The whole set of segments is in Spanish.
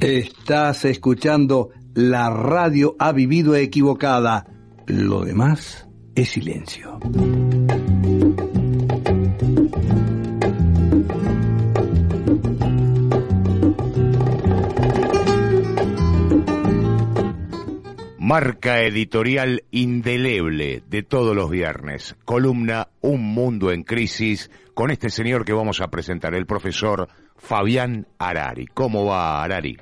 Estás escuchando La radio ha vivido equivocada. Lo demás es silencio. Marca editorial indeleble de todos los viernes. Columna Un Mundo en Crisis con este señor que vamos a presentar, el profesor Fabián Arari. ¿Cómo va Arari?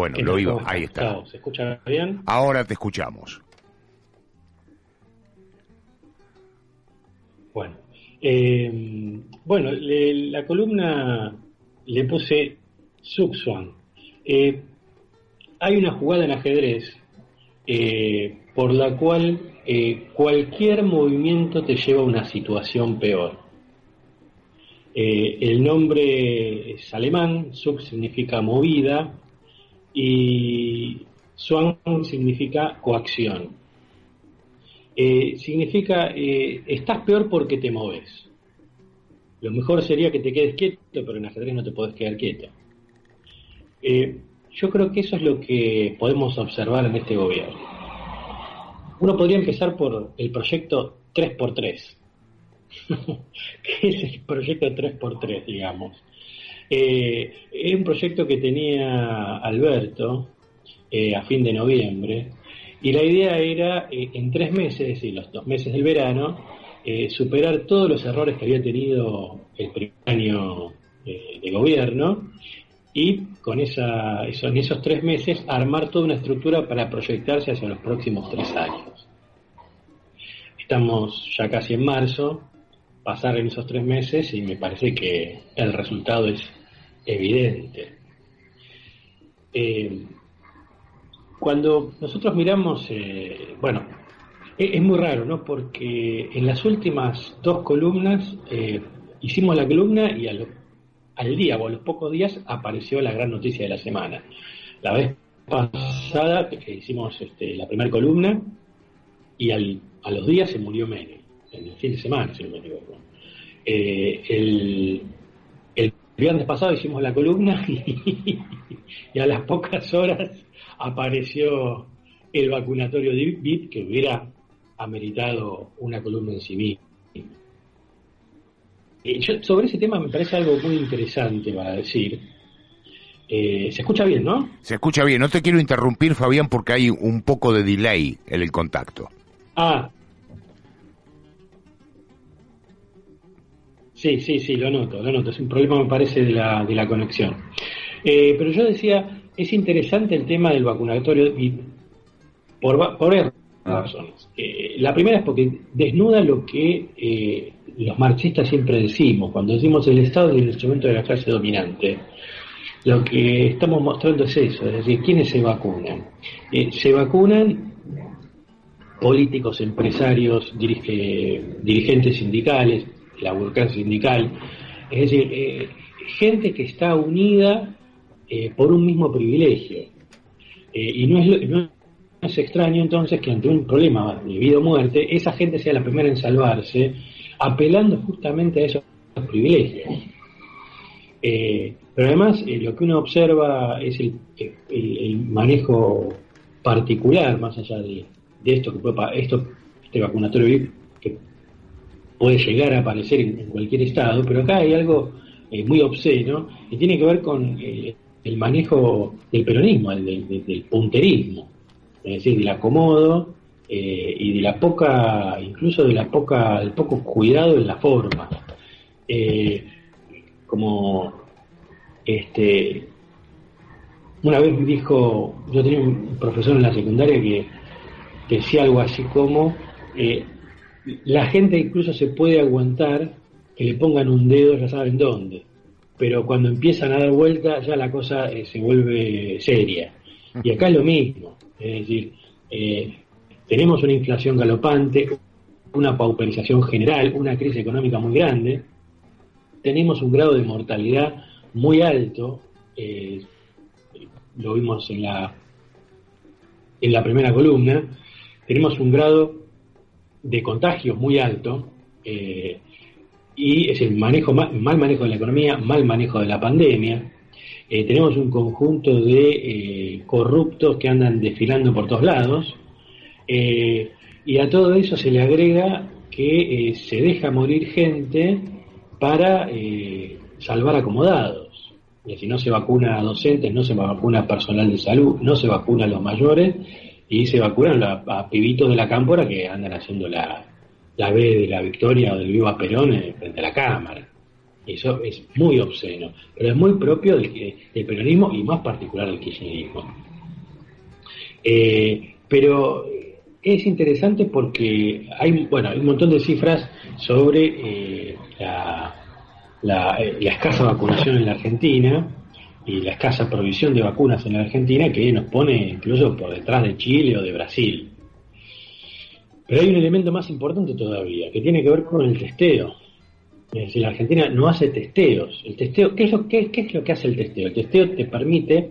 Bueno, lo iba, ahí está. ¿Se escucha bien? Ahora te escuchamos. Bueno, eh, bueno, la columna le puse Suxuan. Eh, hay una jugada en ajedrez eh, por la cual eh, cualquier movimiento te lleva a una situación peor. Eh, el nombre es alemán, sub significa movida y Swan significa coacción. significa estás peor porque te moves. Lo mejor sería que te quedes quieto, pero en ajedrez no te podés quedar quieto. Yo creo que eso es lo que podemos observar en este gobierno. Uno podría empezar por el proyecto 3x3. ¿Qué es el proyecto 3x3, digamos? Eh, es un proyecto que tenía Alberto eh, a fin de noviembre y la idea era eh, en tres meses, es decir, los dos meses del verano, superar todos los errores que había tenido el primer año de gobierno y con esa, en esos tres meses armar toda una estructura para proyectarse hacia los próximos tres años. Estamos ya casi en marzo, pasar en esos tres meses y me parece que el resultado es evidente. Eh, cuando nosotros miramos, eh, bueno, es, muy raro, ¿no? Porque en las últimas dos columnas eh, hicimos la columna y a lo al día o a los pocos días apareció la gran noticia de la semana. La vez pasada hicimos este, la primera columna y a los días se murió Menem, en el fin de semana, si no me el, viernes pasado hicimos la columna y, a las pocas horas apareció el vacunatorio de VIP que hubiera ameritado una columna en sí mismo. Eh, sobre ese tema me parece algo muy interesante para decir. Eh, se escucha bien, ¿no? Se escucha bien. No te quiero interrumpir, Fabián, porque hay un poco de delay en el contacto. Ah. Sí, sí, sí, lo noto, lo noto. Es un problema, me parece, de la, de la conexión. Eh, pero yo decía, es interesante el tema del vacunatorio y por, por razones. la primera es porque desnuda lo que los marxistas siempre decimos, cuando decimos el Estado es el instrumento de la clase dominante, lo que estamos mostrando es eso, es decir, ¿quiénes se vacunan? Eh, se vacunan políticos, empresarios, dirigentes sindicales, la burocracia sindical, es decir, eh, gente que está unida eh, por un mismo privilegio. y no es, extraño entonces que ante un problema de vida o muerte, esa gente sea la primera en salvarse apelando justamente a esos privilegios. Eh, pero además eh, lo que uno observa es el, manejo particular, más allá de, esto que puede, esto, este vacunatorio puede llegar a aparecer en, cualquier estado, pero acá hay algo eh, muy obsceno y tiene que ver con el manejo del peronismo, del punterismo, es decir, del acomodo eh, y de la poca, incluso de la poca, del poco cuidado en la forma. Eh, como este una vez dijo, yo tenía un profesor en la secundaria que, decía algo así como eh, la gente incluso se puede aguantar que le pongan un dedo, ya saben dónde, pero cuando empiezan a dar vuelta ya la cosa se vuelve seria. Y acá es lo mismo, es decir, tenemos una inflación galopante, una pauperización general, una crisis económica muy grande, tenemos un grado de mortalidad muy alto, eh, lo vimos en la, en la primera columna, tenemos un grado de contagio muy alto, eh, y es el manejo mal manejo de la economía, mal manejo de la pandemia. Eh, tenemos un conjunto de eh, corruptos que andan desfilando por todos lados. Y a todo eso se le agrega que se deja morir gente para salvar acomodados. Y si no se vacuna a docentes, no se vacuna a personal de salud, no se vacuna a los mayores y se vacunan a, pibitos de la cámpora que andan haciendo la, la B de la victoria o del viva Perón frente a la Cámara. Eso es muy obsceno, pero es muy propio del, peronismo y más particular del kirchnerismo. Eh, pero es interesante porque hay, bueno, hay un montón de cifras sobre eh, la, la, la, escasa vacunación en la Argentina y la escasa provisión de vacunas en la Argentina que nos pone incluso por detrás de Chile o de Brasil. Pero hay un elemento más importante todavía, que tiene que ver con el testeo. Es decir, la Argentina no hace testeos. El testeo, ¿qué es, lo, qué, es lo que hace el testeo? El testeo te permite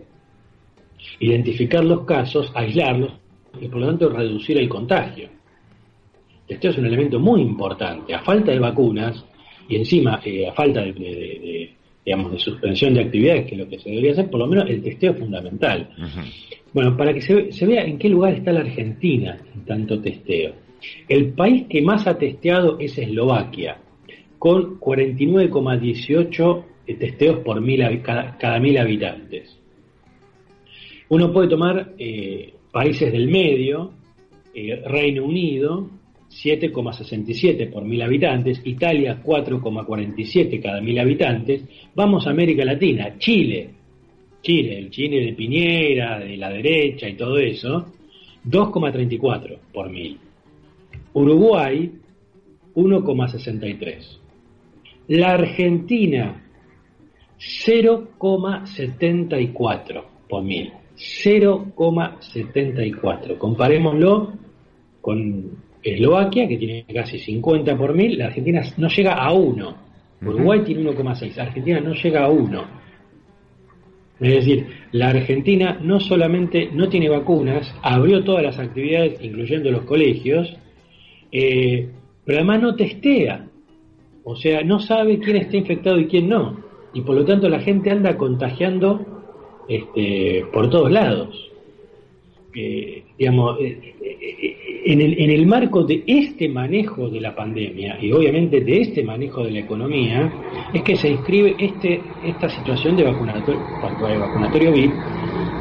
identificar los casos, aislarlos y por lo tanto reducir el contagio. El testeo es un elemento muy importante. A falta de vacunas y encima eh, a falta de, digamos, de suspensión de actividades, que es lo que se debería hacer, por lo menos el testeo es fundamental. Bueno, para que se, se, vea en qué lugar está la Argentina en tanto testeo. El país que más ha testeado es Eslovaquia, con 49,18 testeos por mil, cada, mil habitantes. Uno puede tomar eh, países del medio, eh, Reino Unido, 7,67 por mil habitantes, Italia 4,47 cada mil habitantes, vamos a América Latina, Chile, Chile, el Chile de Piñera, de la derecha y todo eso, 2,34 por mil. Uruguay 1,63. La Argentina 0,74 por mil. 0,74. Comparémoslo con Eslovaquia, que tiene casi 50 por mil. La Argentina no llega a 1. Uruguay tiene 1,6. Argentina no llega a 1. Es decir, la Argentina no solamente no tiene vacunas, abrió todas las actividades, incluyendo los colegios, eh, pero además no testea. O sea, no sabe quién está infectado y quién no. Y por lo tanto la gente anda contagiando este, por todos lados. Digamos, eh, eh, en el, en el marco de este manejo de la pandemia y obviamente de este manejo de la economía, es que se inscribe este, esta situación de vacunatorio, de vacunatorio VIP,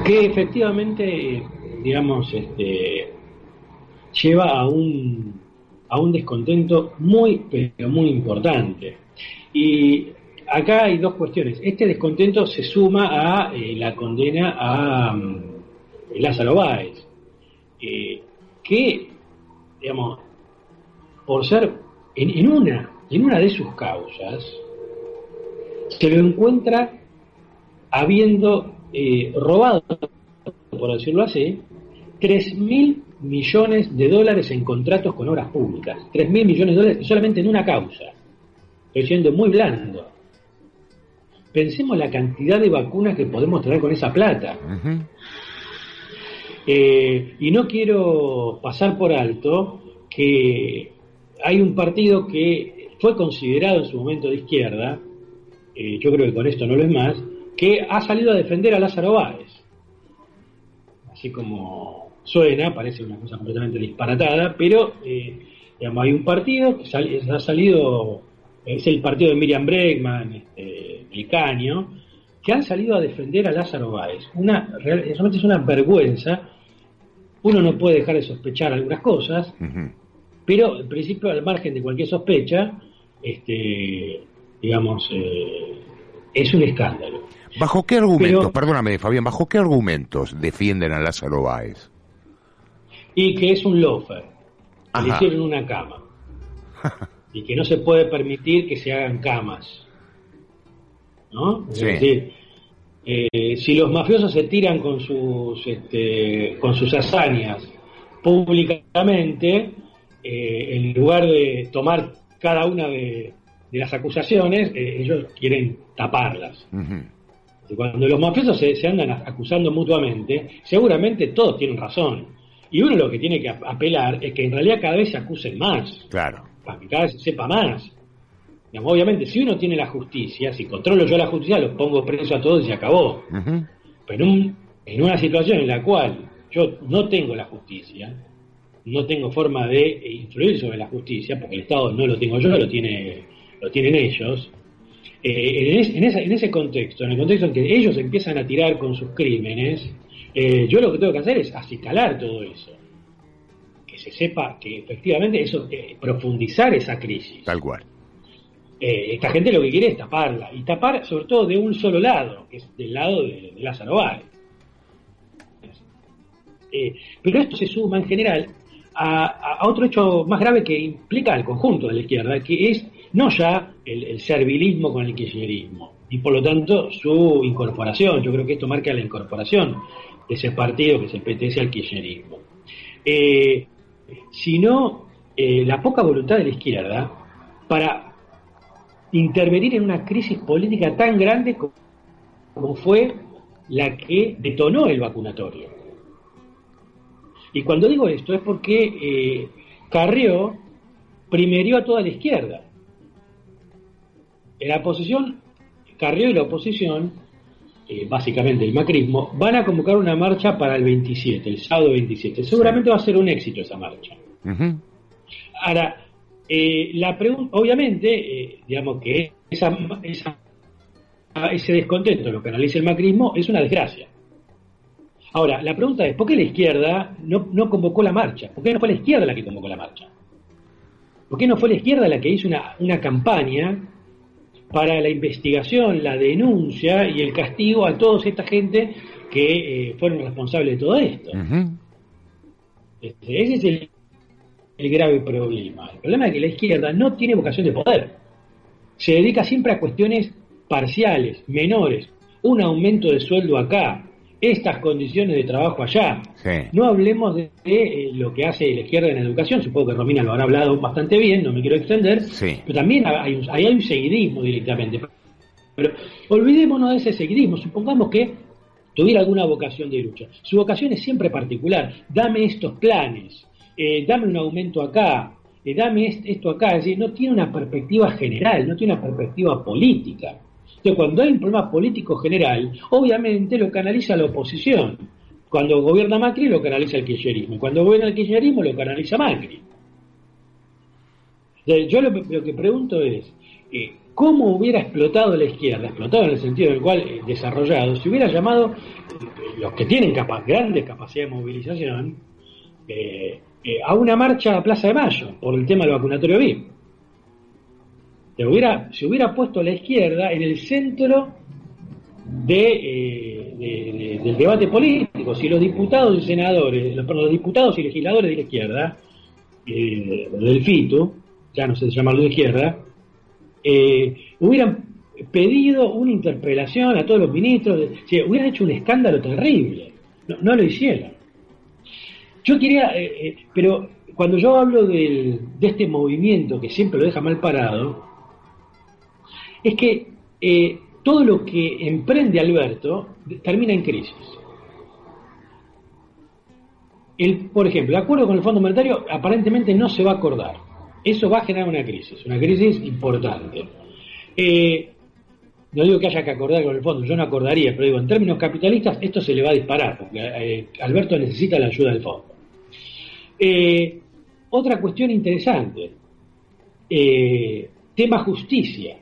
que efectivamente, digamos, este, lleva a un a un descontento muy, pero muy importante. Y acá hay dos cuestiones. Este descontento se suma a eh, la condena a um, Lázaro Báez, eh, que, digamos, por ser en, una, de sus causas, se lo encuentra habiendo eh, robado, por decirlo así, 3.000 millones de dólares en contratos con obras públicas. 3.000 millones de dólares solamente en una causa. Estoy siendo muy blando. Pensemos la cantidad de vacunas que podemos traer con esa plata. Eh, y no quiero pasar por alto que hay un partido que fue considerado en su momento de izquierda, eh, yo creo que con esto no lo es más, que ha salido a defender a Lázaro Báez. Así como suena, parece una cosa completamente disparatada, pero eh, digamos, hay un partido que ha salido, es el partido de Miriam Bregman, este, Caño, que han salido a defender a Lázaro Báez. Una, realmente es una vergüenza. Uno no puede dejar de sospechar algunas cosas, pero en principio, al margen de cualquier sospecha, este, digamos, eh, es un escándalo. ¿Bajo qué argumentos, perdóname Fabián, bajo qué argumentos defienden a Lázaro Báez? y que es un lofer. Le hicieron una cama. y que no se puede permitir que se hagan camas. ¿No? Es decir, eh, si los mafiosos se tiran con sus, este, con sus hazañas públicamente, eh, en lugar de tomar cada una de, las acusaciones, eh, ellos quieren taparlas. Cuando los mafiosos se, andan acusando mutuamente, seguramente todos tienen razón. Y uno lo que tiene que apelar es que en realidad cada vez se acusen más. Claro. Para que cada vez se sepa más. Obviamente, si uno tiene la justicia, si controlo yo la justicia, los pongo preso a todos y se acabó. Pero en una situación en la cual yo no tengo la justicia, no tengo forma de influir sobre la justicia, porque el Estado no lo tengo yo, lo tiene lo tienen ellos. Eh, en, en, ese contexto, en el contexto en que ellos empiezan a tirar con sus crímenes, eh, yo lo que tengo que hacer es acicalar todo eso. Que se sepa que efectivamente eso, eh, profundizar esa crisis. Tal cual. Esta gente lo que quiere es taparla, y tapar sobre todo de un solo lado, que es del lado de, de Lázaro Báez. pero esto se suma en general a, otro hecho más grave que implica al conjunto de la izquierda, que es no ya el, servilismo con el kirchnerismo, y por lo tanto su incorporación. Yo creo que esto marca la incorporación de ese partido que se pertenece al kirchnerismo. Eh, sino eh, la poca voluntad de la izquierda para intervenir en una crisis política tan grande como fue la que detonó el vacunatorio. Y cuando digo esto es porque eh, Carrió primerió a toda la izquierda. En la oposición, Carrió y la oposición, eh, básicamente el macrismo, van a convocar una marcha para el 27, el sábado 27. Seguramente va a ser un éxito esa marcha. Ahora, eh, la pregunta, obviamente, eh, digamos que esa, ese descontento, lo que analiza el macrismo, es una desgracia. Ahora, la pregunta es, ¿por qué la izquierda no, no, convocó la marcha? ¿Por qué no fue la izquierda la que convocó la marcha? ¿Por qué no fue la izquierda la que hizo una, una campaña para la investigación, la denuncia y el castigo a toda esta gente que eh, fueron responsables de todo esto? Este, ese es el, el grave problema. El problema es que la izquierda no tiene vocación de poder. Se dedica siempre a cuestiones parciales, menores. Un aumento de sueldo acá, estas condiciones de trabajo allá. No hablemos de, eh, lo que hace la izquierda en educación, supongo que Romina lo habrá hablado bastante bien, no me quiero extender, pero también hay un, hay un seguidismo directamente. Pero olvidémonos de ese seguidismo, supongamos que tuviera alguna vocación de lucha. Su vocación es siempre particular, dame estos planes, eh, dame un aumento acá, eh, dame esto acá, es decir, no tiene una perspectiva general, no tiene una perspectiva política. Entonces, cuando hay un problema político general, obviamente lo canaliza la oposición. Cuando gobierna Macri, lo canaliza el kirchnerismo. Cuando gobierna el kirchnerismo, lo canaliza Macri. yo lo, que pregunto es, eh, ¿cómo hubiera explotado la izquierda? Explotado en el sentido del cual desarrollado, si hubiera llamado los que tienen capaz, grandes capacidades de movilización, a una marcha a Plaza de Mayo por el tema del vacunatorio VIP se hubiera, puesto a la izquierda en el centro eh, del debate político. Si los diputados y senadores, los, diputados y legisladores de la izquierda, eh, del FITU, ya no sé si llamarlo de izquierda, eh, hubieran pedido una interpelación a todos los ministros, hubieran hecho un escándalo terrible. No, lo hicieron. Yo quería, pero cuando yo hablo de este movimiento que siempre lo deja mal parado, es que eh, todo lo que emprende Alberto termina en crisis. El, por ejemplo, el acuerdo con el Fondo Monetario aparentemente no se va a acordar. Eso va a generar una crisis, una crisis importante. Eh, no digo que haya que acordar con el fondo, yo no acordaría, pero digo, en términos capitalistas esto se le va a disparar, porque eh, Alberto necesita la ayuda del fondo. Otra cuestión interesante, tema justicia.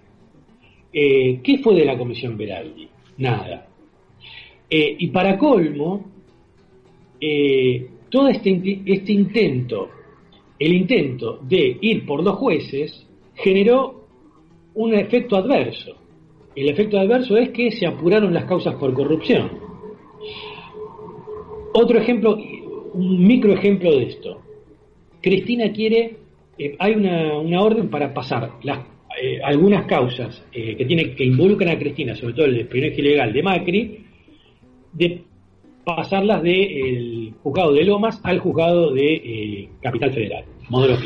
Eh, ¿Qué fue de la Comisión Veraldi? Nada. Eh, y para colmo, eh, todo este, este intento, el intento de ir por dos jueces, generó un efecto adverso. El efecto adverso es que se apuraron las causas por corrupción. Otro ejemplo, un micro ejemplo de esto. Cristina quiere, hay una, una orden para pasar las eh, algunas causas eh, que, tiene, que involucran a Cristina, sobre todo el espionaje ilegal de Macri, de pasarlas del juzgado de Lomas al juzgado de eh, Capital Federal, modelo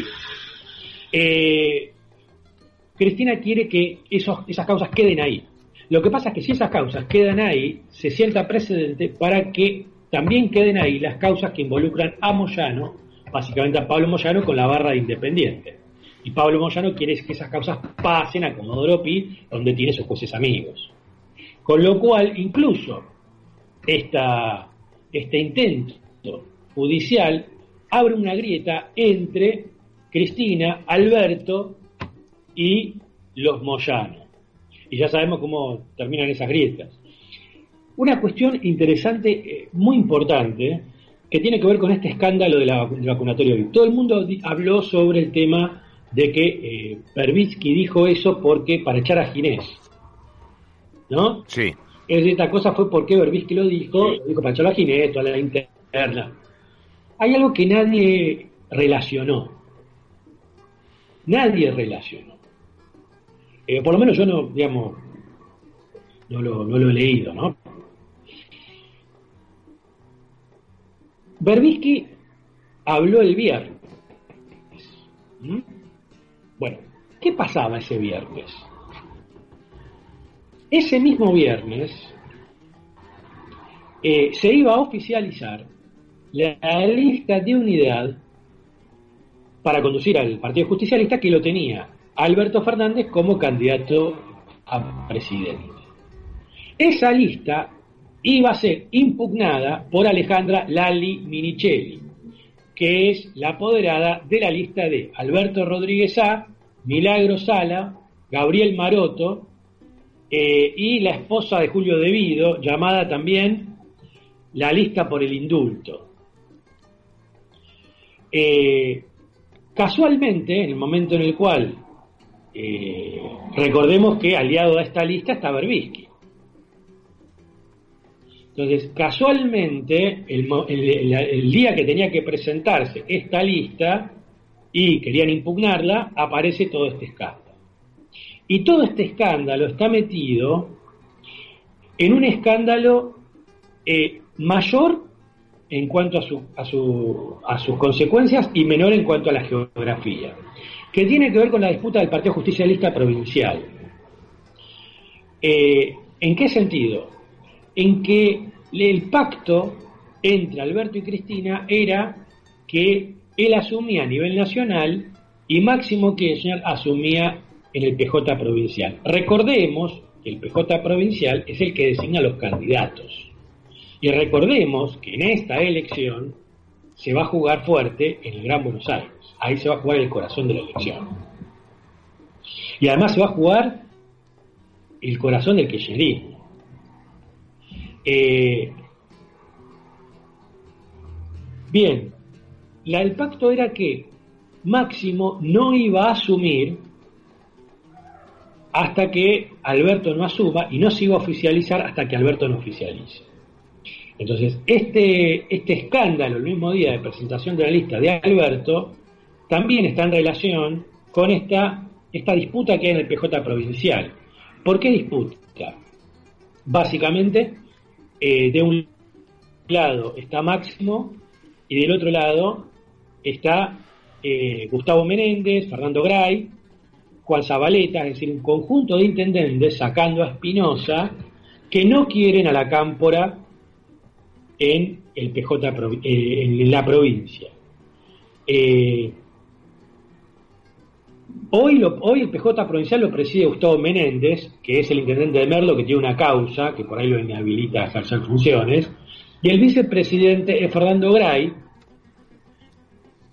Cristina quiere que esos, esas causas queden ahí. Lo que pasa es que si esas causas quedan ahí, se sienta precedente para que también queden ahí las causas que involucran a Moyano, básicamente a Pablo Moyano con la barra de Independiente. Y Pablo Moyano quiere que esas causas pasen a Comodoro Pi, donde tiene sus jueces amigos. Con lo cual, incluso este intento judicial abre una grieta entre Cristina, Alberto y los Moyano. Y ya sabemos cómo terminan esas grietas. Una cuestión interesante, eh, muy importante, que tiene que ver con este escándalo de la, del vacunatorio Todo el mundo habló sobre el tema de que eh, dijo eso porque para echar a Ginés. ¿No? Sí. Es esta cosa fue porque Berbisky lo dijo, lo dijo para echar a Ginés, toda la interna. Hay algo que nadie relacionó. Nadie relacionó. Eh, por lo menos yo no, digamos, no lo, no lo he leído, ¿no? Berbisky habló el viernes. ¿Mm? Bueno, ¿qué pasaba ese viernes? Ese mismo viernes eh, se iba a oficializar la lista de unidad para conducir al Partido Justicialista que lo tenía Alberto Fernández como candidato a presidente. Esa lista iba a ser impugnada por Alejandra Lali Minichelli, que es la apoderada de la lista de Alberto Rodríguez A, Milagro Sala, Gabriel Maroto eh, y la esposa de Julio Devido, llamada también la lista por el indulto. Eh, casualmente, en el momento en el cual eh, recordemos que aliado a esta lista está Berbisky. Entonces, casualmente, el, día que tenía que presentarse esta lista y querían impugnarla, aparece todo este escándalo. Y todo este escándalo está metido en un escándalo eh, mayor en cuanto a, su, a, su, a sus consecuencias y menor en cuanto a la geografía, que tiene que ver con la disputa del Partido Justicialista Provincial. Eh, ¿En qué sentido? En que el pacto entre Alberto y Cristina era que él asumía a nivel nacional y Máximo Kirchner asumía en el PJ provincial. Recordemos que el PJ provincial es el que designa los candidatos. Y recordemos que en esta elección se va a jugar fuerte en el Gran Buenos Aires. Ahí se va a jugar el corazón de la elección. Y además se va a jugar el corazón del kirchnerismo. Eh, bien, la, el pacto era que Máximo no iba a asumir hasta que Alberto no asuma y no se iba a oficializar hasta que Alberto no oficialice. Entonces, este, este escándalo el mismo día de presentación de la lista de Alberto también está en relación con esta, esta disputa que hay en el PJ provincial. ¿Por qué disputa? Básicamente eh, de un lado está Máximo y del otro lado está eh, Gustavo Menéndez, Fernando Gray, Juan Zabaleta, es decir, un conjunto de intendentes sacando a Espinosa que no quieren a la cámpora en el PJ eh, en la provincia. Hoy, el PJ provincial lo preside Gustavo Menéndez, que es el intendente de Merlo, que tiene una causa, que por ahí lo inhabilita a ejercer funciones, y el vicepresidente es Fernando Gray,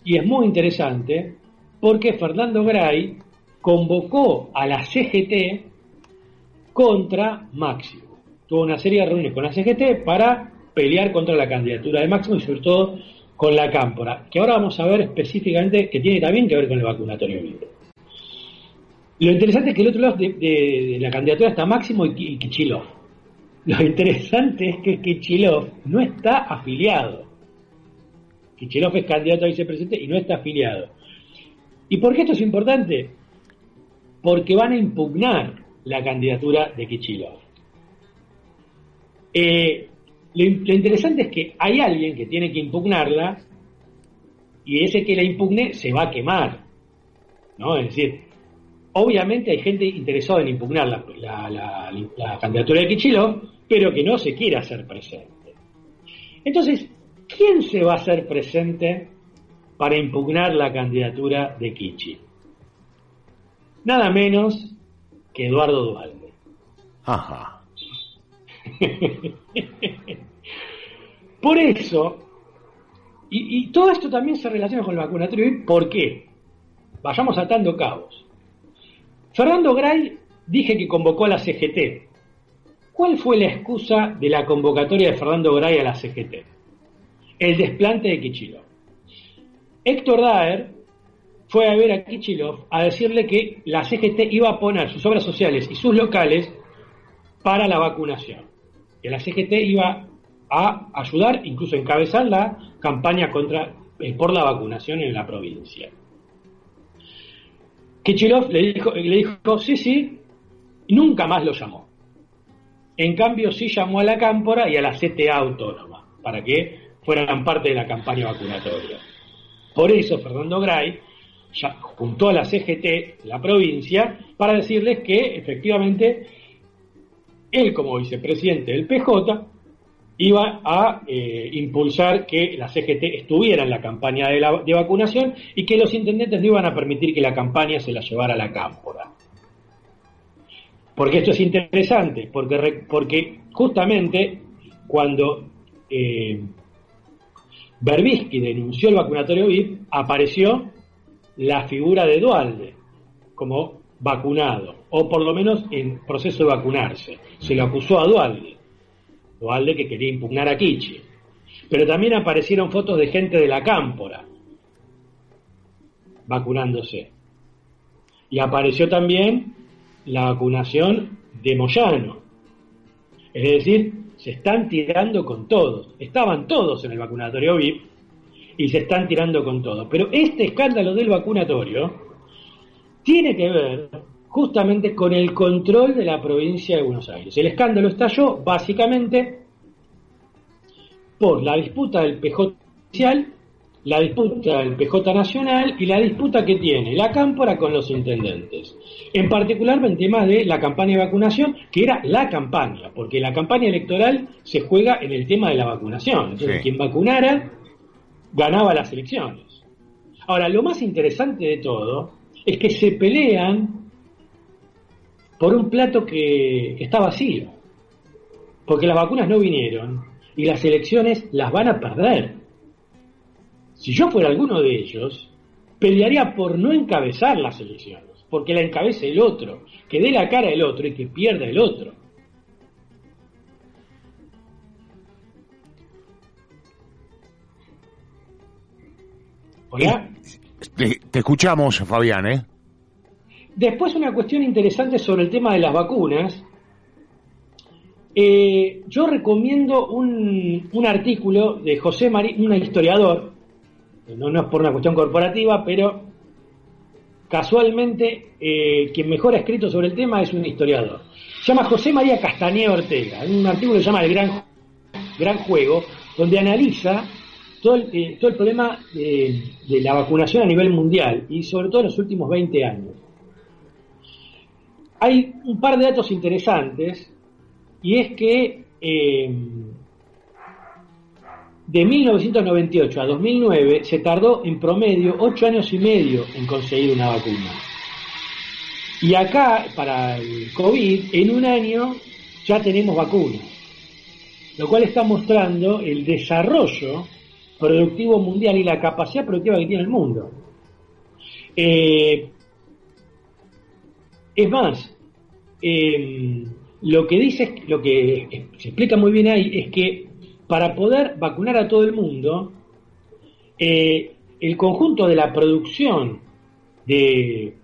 y es muy interesante porque Fernando Gray convocó a la CGT contra Máximo. Tuvo una serie de reuniones con la CGT para pelear contra la candidatura de Máximo y sobre todo con la Cámpora, que ahora vamos a ver específicamente que tiene también que ver con el vacunatorio libre. Lo interesante es que el otro lado de, la candidatura está Máximo y, Kichilov. Lo interesante es que Kichilov no está afiliado. Kichilov es candidato a vicepresidente y no está afiliado. ¿Y por qué esto es importante? Porque van a impugnar la candidatura de Kichilov. Eh, lo, lo, interesante es que hay alguien que tiene que impugnarla y ese que la impugne se va a quemar. ¿no? Es decir, Obviamente hay gente interesada en impugnar la, candidatura de Kichilov, pero que no se quiere hacer presente. Entonces, ¿quién se va a hacer presente para impugnar la candidatura de Kichi? nada menos que Eduardo Dualde. Ajá. Por eso, y, todo esto también se relaciona con el vacunatorio. ¿Por qué? Vayamos atando cabos. Fernando Gray dije que convocó a la CGT. ¿Cuál fue la excusa de la convocatoria de Fernando Gray a la CGT? El desplante de Kichilov. Héctor Daer fue a ver a Kichilov a decirle que la CGT iba a poner sus obras sociales y sus locales para la vacunación. Que la CGT iba a ayudar, incluso encabezar la campaña contra, eh, por la vacunación en la provincia. Kichilov le dijo, le dijo, sí, sí, y nunca más lo llamó. En cambio, sí llamó a la Cámpora y a la CTA autónoma, para que fueran parte de la campaña vacunatoria. Por eso Fernando Gray ya juntó a la CGT, la provincia, para decirles que efectivamente él como vicepresidente del PJ iba a eh, impulsar que la CGT estuviera en la campaña de, vacunación y que los intendentes no iban a permitir que la campaña se la llevara a la cámpora. Porque esto es interesante, porque, porque justamente cuando eh, Berbisky denunció el vacunatorio VIP, apareció la figura de Dualde como vacunado, o por lo menos en proceso de vacunarse. Se lo acusó a Dualde Dualde que quería impugnar a Kichi. Pero también aparecieron fotos de gente de la cámpora vacunándose. Y apareció también la vacunación de Moyano. Es decir, se están tirando con todos. Estaban todos en el vacunatorio VIP y se están tirando con todo. Pero este escándalo del vacunatorio tiene que ver justamente con el control de la provincia de Buenos Aires. El escándalo estalló básicamente por la disputa del PJ oficial, la disputa del PJ nacional y la disputa que tiene la Cámpora con los intendentes. En particular en temas de la campaña de vacunación, que era la campaña, porque la campaña electoral se juega en el tema de la vacunación. Entonces, quien vacunara ganaba las elecciones. Ahora, lo más interesante de todo es que se pelean por un plato que, está vacío. Porque las vacunas no vinieron y las elecciones las van a perder. Si yo fuera alguno de ellos, pelearía por no encabezar las elecciones, porque la encabece el otro, que dé la cara el otro y que pierda el otro. Hola. te escuchamos, Fabián, ¿eh? Después una cuestión interesante sobre el tema de las vacunas. Eh, yo recomiendo un, artículo de José María, un historiador, no, es por una cuestión corporativa, pero casualmente eh, quien mejor ha escrito sobre el tema es un historiador. Se llama José María Castañeda Ortega, un artículo que se llama El Gran, Gran Juego, donde analiza todo el, eh, todo el problema de la vacunación a nivel mundial y sobre todo en los últimos 20 años hay un par de datos interesantes y es que eh, de 1998 a 2009 se tardó en promedio 8 años y medio en conseguir una vacuna. Y acá, para el COVID, en un año ya tenemos vacunas, lo cual está mostrando el desarrollo productivo mundial y la capacidad productiva que tiene el mundo. Eh, es más, em, lo que dice, lo que se explica muy bien ahí, es que para poder vacunar a todo el mundo, eh, el conjunto de la producción de,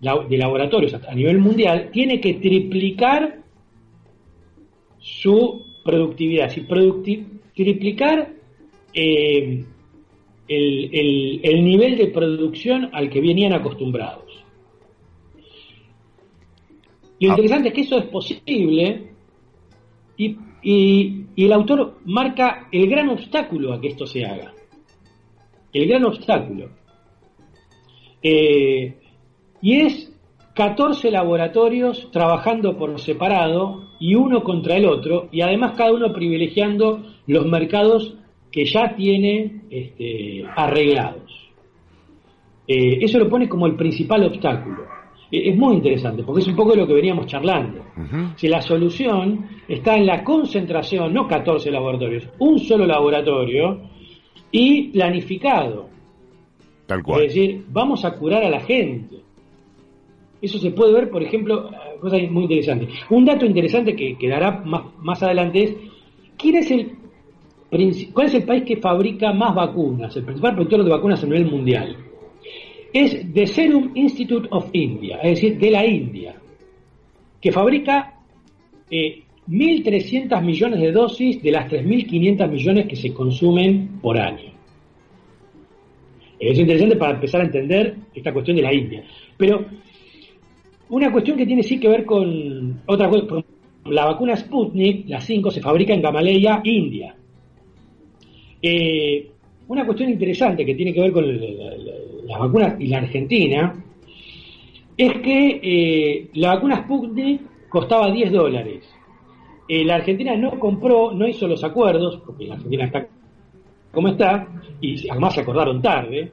laboratorios a nivel mundial tiene que triplicar su productividad, triplicar em, el nivel de producción al que venían acostumbrados. Lo ah. interesante es que eso es posible y, el autor marca el gran obstáculo a que esto se haga. El gran obstáculo. Eh, y es 14 laboratorios trabajando por separado y uno contra el otro, y además cada uno privilegiando los mercados que ya tiene este, arreglados. Eh, eso lo pone como el principal obstáculo. Es muy interesante, porque es un poco de lo que veníamos charlando. Si la solución está en la concentración, no 14 laboratorios, un solo laboratorio y planificado. Tal cual. Es decir, vamos a curar a la gente. Eso se puede ver, por ejemplo, cosa muy interesante. Un dato interesante que quedará más, más adelante es, ¿quién es el, ¿cuál es el país que fabrica más vacunas? El principal productor de vacunas a nivel mundial es The Serum Institute of India, es decir, de la India, que fabrica 1.300 eh, millones de dosis de las 3.500 millones que se consumen por año. Es interesante para empezar a entender esta cuestión de la India. Pero una cuestión que tiene sí que ver con otra cosa, la vacuna Sputnik, la 5, se fabrica en Gamaleya, India. Eh, una cuestión interesante que tiene que ver con las vacunas y la Argentina es que eh, la vacuna Sputnik costaba 10 dólares. Eh, la Argentina no compró, no hizo los acuerdos, porque la Argentina está como está, y además se acordaron tarde.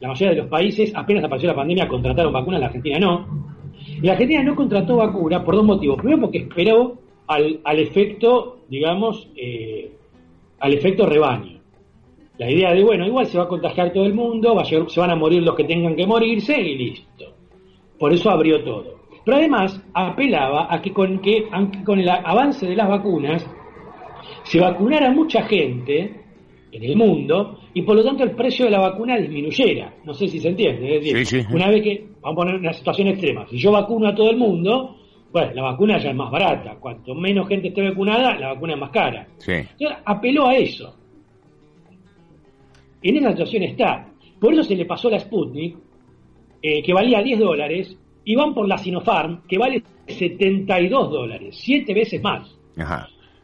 La mayoría de los países, apenas apareció la pandemia, contrataron vacunas, la Argentina no. La Argentina no contrató vacuna por dos motivos. Primero, porque esperó al, al efecto, digamos, eh, al efecto rebaño. La idea de, bueno, igual se va a contagiar todo el mundo, va se van a morir los que tengan que morirse y listo. Por eso abrió todo. Pero además apelaba a que con, que, con el avance de las vacunas se vacunara mucha gente en el mundo y por lo tanto el precio de la vacuna disminuyera. No sé si se entiende. Es decir, una vez que, vamos a poner una situación extrema, si yo vacuno a todo el mundo, bueno, la vacuna ya es más barata. Cuanto menos gente esté vacunada, la vacuna es más cara. Entonces apeló a eso. En esa situación está. Por eso se le pasó la Sputnik, eh, que valía 10 dólares, y van por la Sinopharm, que vale 72 dólares, siete veces más.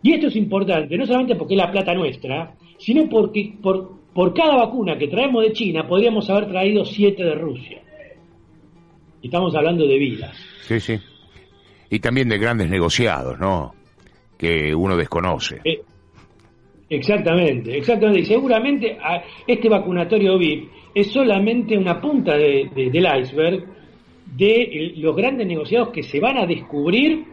Y esto es importante, no solamente porque es la plata nuestra, sino porque por, por cada vacuna que traemos de China podríamos haber traído 7 de Rusia. Y estamos hablando de vidas. Sí, sí. Y también de grandes negociados, ¿no? Que uno desconoce. Eh, Exactamente, exactamente. Y seguramente este vacunatorio VIP es solamente una punta del iceberg de los grandes negociados que se van a descubrir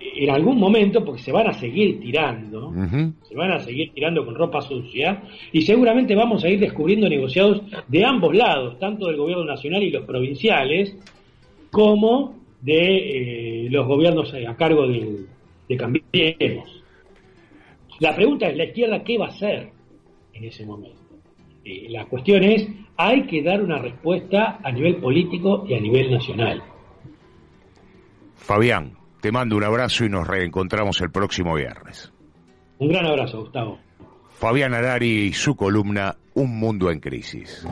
en algún momento, porque se van a seguir tirando, se van a seguir tirando con ropa sucia, y seguramente vamos a ir descubriendo negociados de ambos lados, tanto del gobierno nacional y los provinciales, como de eh, los gobiernos a cargo de, de Cambiemos. La pregunta es, ¿la izquierda qué va a hacer en ese momento? Eh, la cuestión es, hay que dar una respuesta a nivel político y a nivel nacional. Fabián, te mando un abrazo y nos reencontramos el próximo viernes. Un gran abrazo, Gustavo. Fabián Arari y su columna Un Mundo en Crisis.